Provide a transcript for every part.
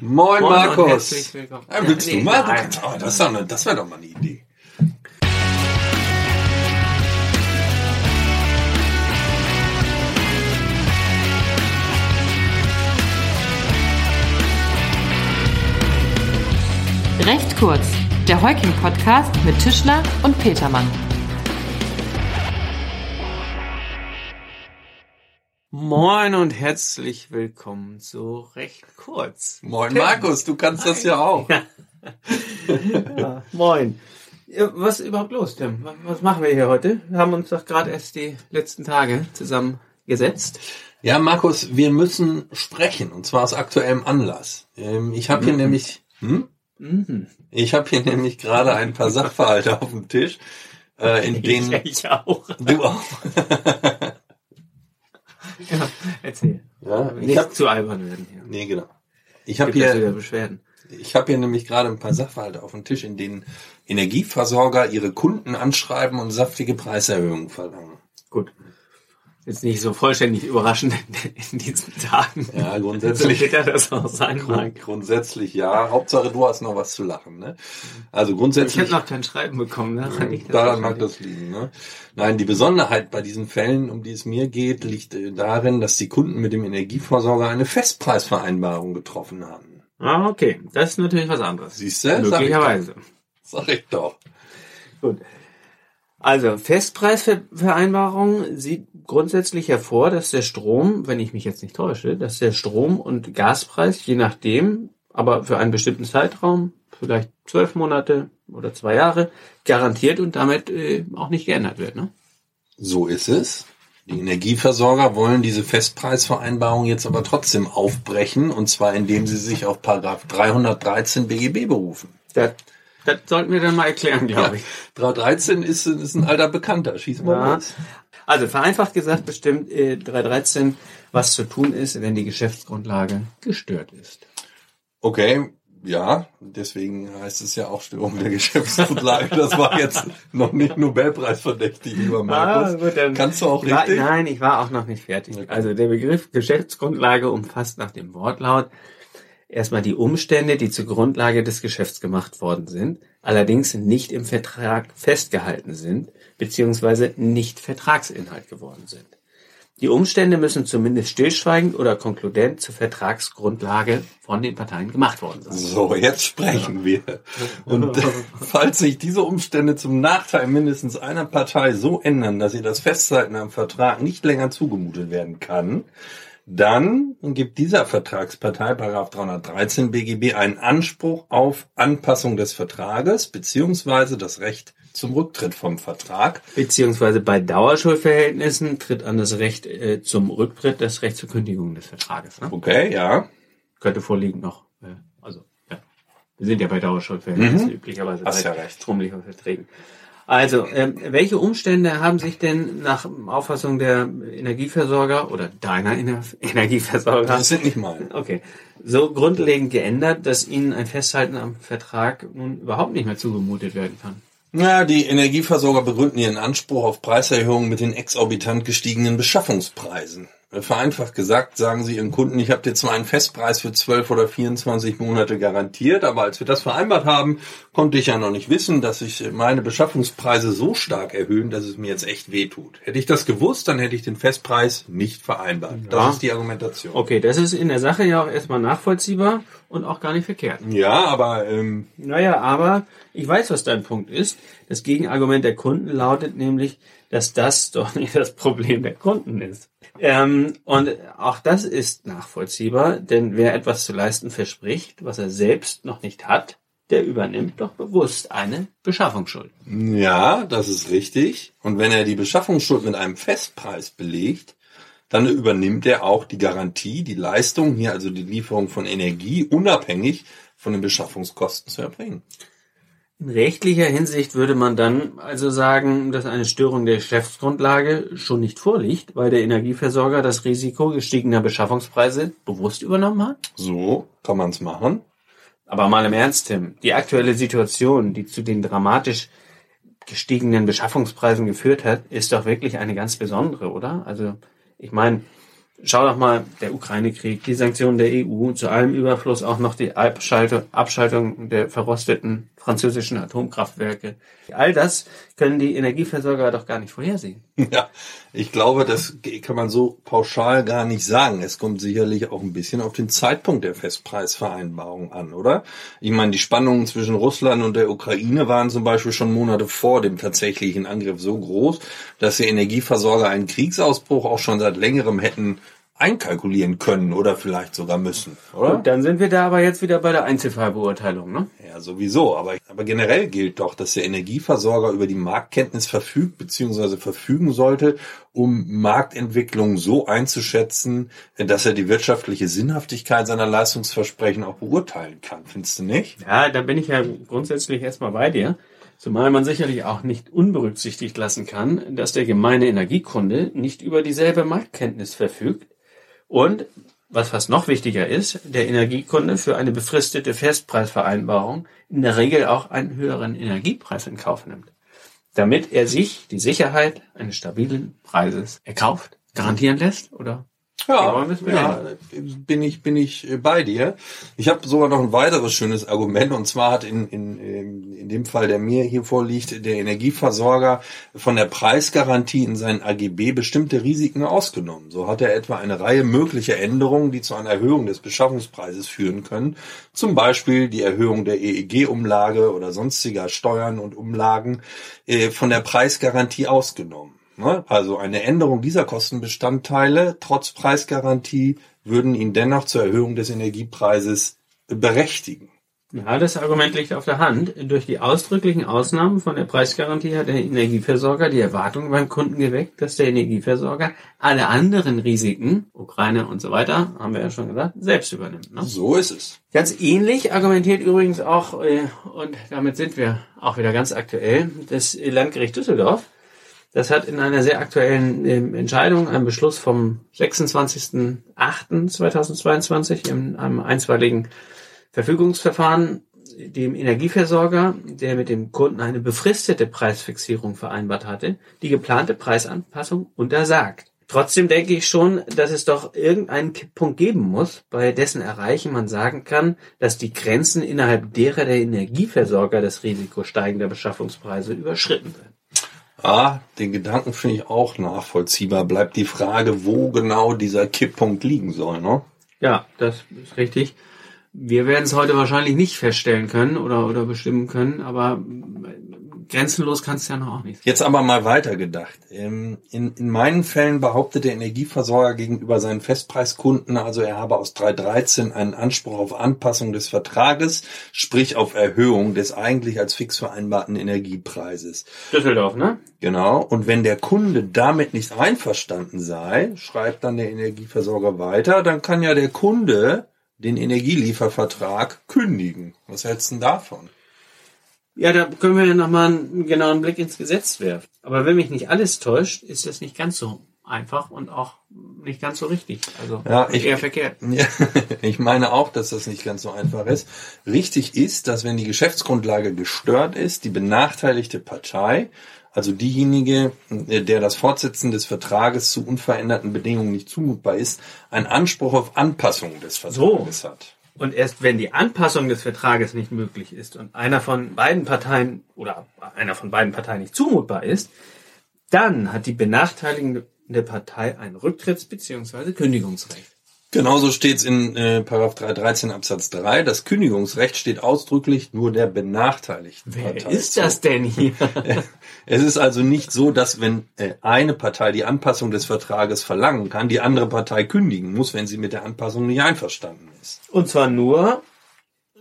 Moin, Moin Markus. herzlich willkommen. Ja, willst Ja, du nee, mal? Du kannst, oh, nein, das, ist doch eine- das wäre doch mal eine Idee. Recht kurz, der Heuking-Podcast mit Tischler und Petermann. Moin und herzlich willkommen zu recht kurz. Moin, Markus, du kannst das ja auch. Ja, moin. Ja, was ist überhaupt los, Tim? Was- machen wir hier heute? Wir haben uns doch gerade erst die letzten Tage zusammengesetzt. Ja, Markus, wir müssen sprechen und zwar aus aktuellem Anlass. Ähm, Ich habe hier nämlich, hm? Mhm. ich habe hier nämlich gerade ein paar Sachverhalte auf dem Tisch, äh, in denen Ich, ich auch. du auch. Ja, erzähl. Ja, ich Nicht hab, zu albern werden hier. nee, genau. Ich habe hier, Beschwerden. ich habe hier nämlich gerade ein paar Sachverhalte auf dem Tisch, in denen Energieversorger ihre Kunden anschreiben und saftige Preiserhöhungen verlangen. Gut. Jetzt nicht so vollständig überraschend in diesen Tagen. Ja, grundsätzlich. bitter das auch mag. Grund, grundsätzlich ja. Hauptsache du hast noch was zu lachen. Ne? Also Ich grundsätzlich. habe noch kein Schreiben bekommen. Liegt das Daran mag das liegen. Ne? Nein, die Besonderheit bei diesen Fällen, um die es mir geht, liegt äh, darin, dass die Kunden mit dem Energieversorger eine Festpreisvereinbarung getroffen haben. Ah, okay. Das ist natürlich was anderes. Siehst du? Sag ich doch. Möglicherweise. Sag ich doch. Gut. Also, Festpreisvereinbarung sieht grundsätzlich hervor, dass der Strom, wenn ich mich jetzt nicht täusche, dass der Strom- und Gaspreis, je nachdem, aber für einen bestimmten Zeitraum, vielleicht zwölf Monate oder zwei Jahre, garantiert und damit äh, auch nicht geändert wird. Ne? So ist es. Die Energieversorger wollen diese Festpreisvereinbarung jetzt aber trotzdem aufbrechen, und zwar indem sie sich auf Paragraph 313 BGB berufen. Das, das sollten wir dann mal erklären, glaube ich. 313 ist, ist ein alter Bekannter. Schieß mal Ja. los. Also vereinfacht gesagt bestimmt äh, 313, was zu tun ist, wenn die Geschäftsgrundlage gestört ist. Okay, ja, deswegen heißt es ja auch Störung der Geschäftsgrundlage. Das war jetzt noch nicht Nobelpreisverdächtig, lieber Markus. Ah, gut, dann- Kannst du auch Ich war, richtig? nein, ich war auch noch nicht fertig. Okay. Also der Begriff Geschäftsgrundlage umfasst nach dem Wortlaut erstmal die Umstände, die zur Grundlage des Geschäfts gemacht worden sind, allerdings nicht im Vertrag festgehalten sind, beziehungsweise nicht Vertragsinhalt geworden sind. Die Umstände müssen zumindest stillschweigend oder konkludent zur Vertragsgrundlage von den Parteien gemacht worden sein. So, jetzt sprechen wir. Und falls sich diese Umstände zum Nachteil mindestens einer Partei so ändern, dass ihr das Festhalten am Vertrag nicht länger zugemutet werden kann, dann gibt dieser Vertragspartei, Paragraph 313 BGB, einen Anspruch auf Anpassung des Vertrages beziehungsweise das Recht zum Rücktritt vom Vertrag. Beziehungsweise bei Dauerschuldverhältnissen tritt an das Recht äh, zum Rücktritt das Recht zur Kündigung des Vertrages. Ne? Okay, ja. Könnte vorliegen noch. Äh, also, ja. Wir sind ja bei Dauerschuldverhältnissen üblicherweise Mhm. Hast bei ja recht. Verträgen. Also, ähm, welche Umstände haben sich denn nach Auffassung der Energieversorger oder deiner Ener Energieversorger Das sind nicht meine. okay, so grundlegend geändert, dass ihnen ein Festhalten am Vertrag nun überhaupt nicht mehr zugemutet werden kann? Ja, die Energieversorger begründen ihren Anspruch auf Preiserhöhungen mit den exorbitant gestiegenen Beschaffungspreisen. Vereinfacht gesagt sagen sie ihren Kunden, ich habe dir zwar einen Festpreis für 12 oder 24 Monate garantiert, aber als wir das vereinbart haben, konnte ich ja noch nicht wissen, dass sich meine Beschaffungspreise so stark erhöhen, dass es mir jetzt echt wehtut. Hätte ich das gewusst, dann hätte ich den Festpreis nicht vereinbart. Ja. Das ist die Argumentation. Okay, das ist in der Sache ja auch erstmal nachvollziehbar und auch gar nicht verkehrt. Ja, aber ähm, Naja, aber ich weiß, was dein Punkt ist. Das Gegenargument der Kunden lautet nämlich, dass das doch nicht das Problem der Kunden ist. Ähm, und auch das ist nachvollziehbar, denn wer etwas zu leisten verspricht, was er selbst noch nicht hat, der übernimmt doch bewusst eine Beschaffungsschuld. Ja, das ist richtig. Und wenn er die Beschaffungsschuld mit einem Festpreis belegt, dann übernimmt er auch die Garantie, die Leistung, hier also die Lieferung von Energie, unabhängig von den Beschaffungskosten zu erbringen. In rechtlicher Hinsicht würde man dann also sagen, dass eine Störung der Geschäftsgrundlage schon nicht vorliegt, weil der Energieversorger das Risiko gestiegener Beschaffungspreise bewusst übernommen hat? So kann man es machen. Aber mal im Ernst, Tim, die aktuelle Situation, die zu den dramatisch gestiegenen Beschaffungspreisen geführt hat, ist doch wirklich eine ganz besondere, oder? Also, ich meine, schau doch mal, der Ukraine-Krieg, die Sanktionen der EU, zu allem Überfluss auch noch die Abschaltung, Abschaltung der verrosteten französischen Atomkraftwerke. All das können die Energieversorger doch gar nicht vorhersehen. Ja, ich glaube, das kann man so pauschal gar nicht sagen. Es kommt sicherlich auch ein bisschen auf den Zeitpunkt der Festpreisvereinbarung an, oder? Ich meine, die Spannungen zwischen Russland und der Ukraine waren zum Beispiel schon Monate vor dem tatsächlichen Angriff so groß, dass die Energieversorger einen Kriegsausbruch auch schon seit längerem hätten einkalkulieren können oder vielleicht sogar müssen, oder? Und dann sind wir da aber jetzt wieder bei der Einzelfallbeurteilung, ne? Ja, sowieso. Aber, aber generell gilt doch, dass der Energieversorger über die Marktkenntnis verfügt bzw. verfügen sollte, um Marktentwicklung so einzuschätzen, dass er die wirtschaftliche Sinnhaftigkeit seiner Leistungsversprechen auch beurteilen kann. Findest du nicht? Ja, da bin ich ja grundsätzlich erstmal bei dir. Zumal man sicherlich auch nicht unberücksichtigt lassen kann, dass der gemeine Energiekunde nicht über dieselbe Marktkenntnis verfügt und, was fast noch wichtiger ist, der Energiekunde für eine befristete Festpreisvereinbarung in der Regel auch einen höheren Energiepreis in Kauf nimmt, damit er sich die Sicherheit eines stabilen Preises erkauft, garantieren lässt oder ja, ja, bin ich bin ich äh, bei dir. Ich habe sogar noch ein weiteres schönes Argument und zwar hat in, in, in dem Fall, der mir hier vorliegt, der Energieversorger von der Preisgarantie in seinen AGB bestimmte Risiken ausgenommen. So hat er etwa eine Reihe möglicher Änderungen, die zu einer Erhöhung des Beschaffungspreises führen können, zum Beispiel die Erhöhung der EEG-Umlage oder sonstiger Steuern und Umlagen, äh, von der Preisgarantie ausgenommen. Ne? Also eine Änderung dieser Kostenbestandteile trotz Preisgarantie würden ihn dennoch zur Erhöhung des Energiepreises berechtigen. Ja, das Argument liegt auf der Hand. Durch die ausdrücklichen Ausnahmen von der Preisgarantie hat der Energieversorger die Erwartung beim Kunden geweckt, dass der Energieversorger alle anderen Risiken, Ukraine und so weiter, haben wir ja schon gesagt, selbst übernimmt. Ne? So ist es. Ganz ähnlich argumentiert übrigens auch, äh, und damit sind wir auch wieder ganz aktuell, das Landgericht Düsseldorf das hat in einer sehr aktuellen ähm, Entscheidung, einem Beschluss vom 26.08.2022 in einem einstweiligen Verfügungsverfahren dem Energieversorger, der mit dem Kunden eine befristete Preisfixierung vereinbart hatte, die geplante Preisanpassung untersagt. Trotzdem denke ich schon, dass es doch irgendeinen Kipppunkt geben muss, bei dessen Erreichen man sagen kann, dass die Grenzen innerhalb derer der Energieversorger das Risiko steigender Beschaffungspreise überschritten werden. Ah, den Gedanken finde ich auch nachvollziehbar. Bleibt die Frage, wo genau dieser Kipppunkt liegen soll, ne? Ja, das ist richtig. Wir werden es heute wahrscheinlich nicht feststellen können oder, oder bestimmen können, aber grenzenlos kann es ja noch auch nicht. Jetzt aber mal weitergedacht. Ähm, in, in meinen Fällen behauptet der Energieversorger gegenüber seinen Festpreiskunden, also er habe aus 313 einen Anspruch auf Anpassung des Vertrages, sprich auf Erhöhung des eigentlich als fix vereinbarten Energiepreises. Düsseldorf, ne? Genau. Und wenn der Kunde damit nicht einverstanden sei, schreibt dann der Energieversorger weiter, dann kann ja der Kunde den Energieliefervertrag kündigen. Was hältst du denn davon? Ja, da können wir ja nochmal einen genauen Blick ins Gesetz werfen. Aber wenn mich nicht alles täuscht, ist das nicht ganz so einfach und auch nicht ganz so richtig. Also ja, ich, eher verkehrt. Ja, ich meine auch, dass das nicht ganz so einfach ist. Richtig ist, dass wenn die Geschäftsgrundlage gestört ist, die benachteiligte Partei, also diejenige, der das Fortsetzen des Vertrages zu unveränderten Bedingungen nicht zumutbar ist, einen Anspruch auf Anpassung des Vertrages so. hat. Und erst wenn die Anpassung des Vertrages nicht möglich ist und einer von beiden Parteien oder einer von beiden Parteien nicht zumutbar ist, dann hat die benachteiligende Partei ein Rücktritts- bzw. Kündigungsrecht. Genauso steht es in äh, 313 Absatz 3. Das Kündigungsrecht steht ausdrücklich nur der benachteiligten Wer Partei. Wer ist das denn hier? es ist also nicht so, dass wenn äh, eine Partei die Anpassung des Vertrages verlangen kann, die andere Partei kündigen muss, wenn sie mit der Anpassung nicht einverstanden ist. Und zwar nur,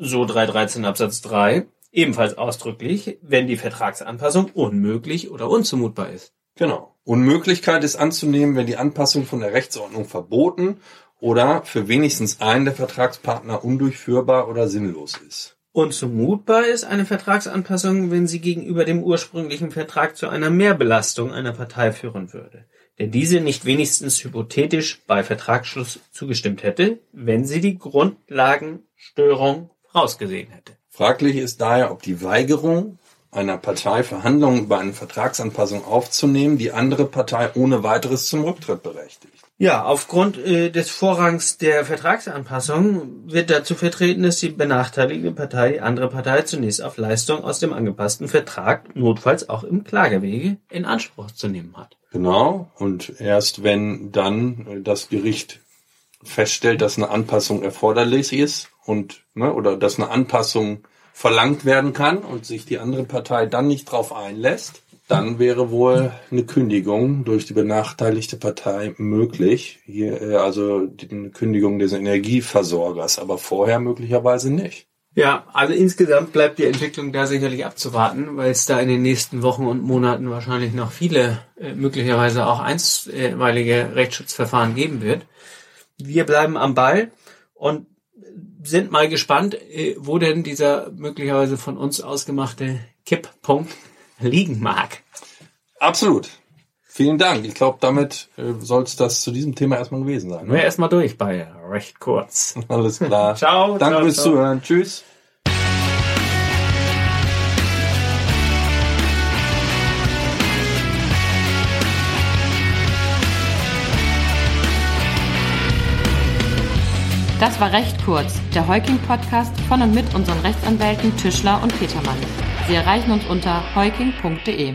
so 313 Absatz 3, ebenfalls ausdrücklich, wenn die Vertragsanpassung unmöglich oder unzumutbar ist. Genau. Unmöglichkeit ist anzunehmen, wenn die Anpassung von der Rechtsordnung verboten oder für wenigstens einen der Vertragspartner undurchführbar oder sinnlos ist. Und zumutbar ist eine Vertragsanpassung, wenn sie gegenüber dem ursprünglichen Vertrag zu einer Mehrbelastung einer Partei führen würde, der diese nicht wenigstens hypothetisch bei Vertragsschluss zugestimmt hätte, wenn sie die Grundlagenstörung vorausgesehen hätte. Fraglich ist daher, ob die Weigerung einer Partei Verhandlungen über eine Vertragsanpassung aufzunehmen, die andere Partei ohne weiteres zum Rücktritt berechtigt. Ja, aufgrund äh, des Vorrangs der Vertragsanpassung wird dazu vertreten, dass die benachteiligte Partei die andere Partei zunächst auf Leistung aus dem angepassten Vertrag, notfalls auch im Klagewege, in Anspruch zu nehmen hat. Genau. Und erst wenn dann das Gericht feststellt, dass eine Anpassung erforderlich ist und ne, oder dass eine Anpassung verlangt werden kann und sich die andere Partei dann nicht darauf einlässt, dann wäre wohl eine Kündigung durch die benachteiligte Partei möglich. Hier, äh, also die Kündigung des Energieversorgers, aber vorher möglicherweise nicht. Ja, also insgesamt bleibt die Entwicklung da sicherlich abzuwarten, weil es da in den nächsten Wochen und Monaten wahrscheinlich noch viele, äh, möglicherweise auch einstweilige Rechtsschutzverfahren geben wird. Wir bleiben am Ball und sind mal gespannt, äh, wo denn dieser möglicherweise von uns ausgemachte Kipppunkt liegen mag. Absolut. Vielen Dank. Ich glaube, damit äh, soll es das zu diesem Thema erstmal gewesen sein. Nur erstmal durch bei recht kurz. Alles klar. Ciao. Danke ciao, fürs ciao. Zuhören. Tschüss. Das war recht kurz, der Heuking-Podcast von und mit unseren Rechtsanwälten Tischler und Petermann. Sie erreichen uns unter heuking.de.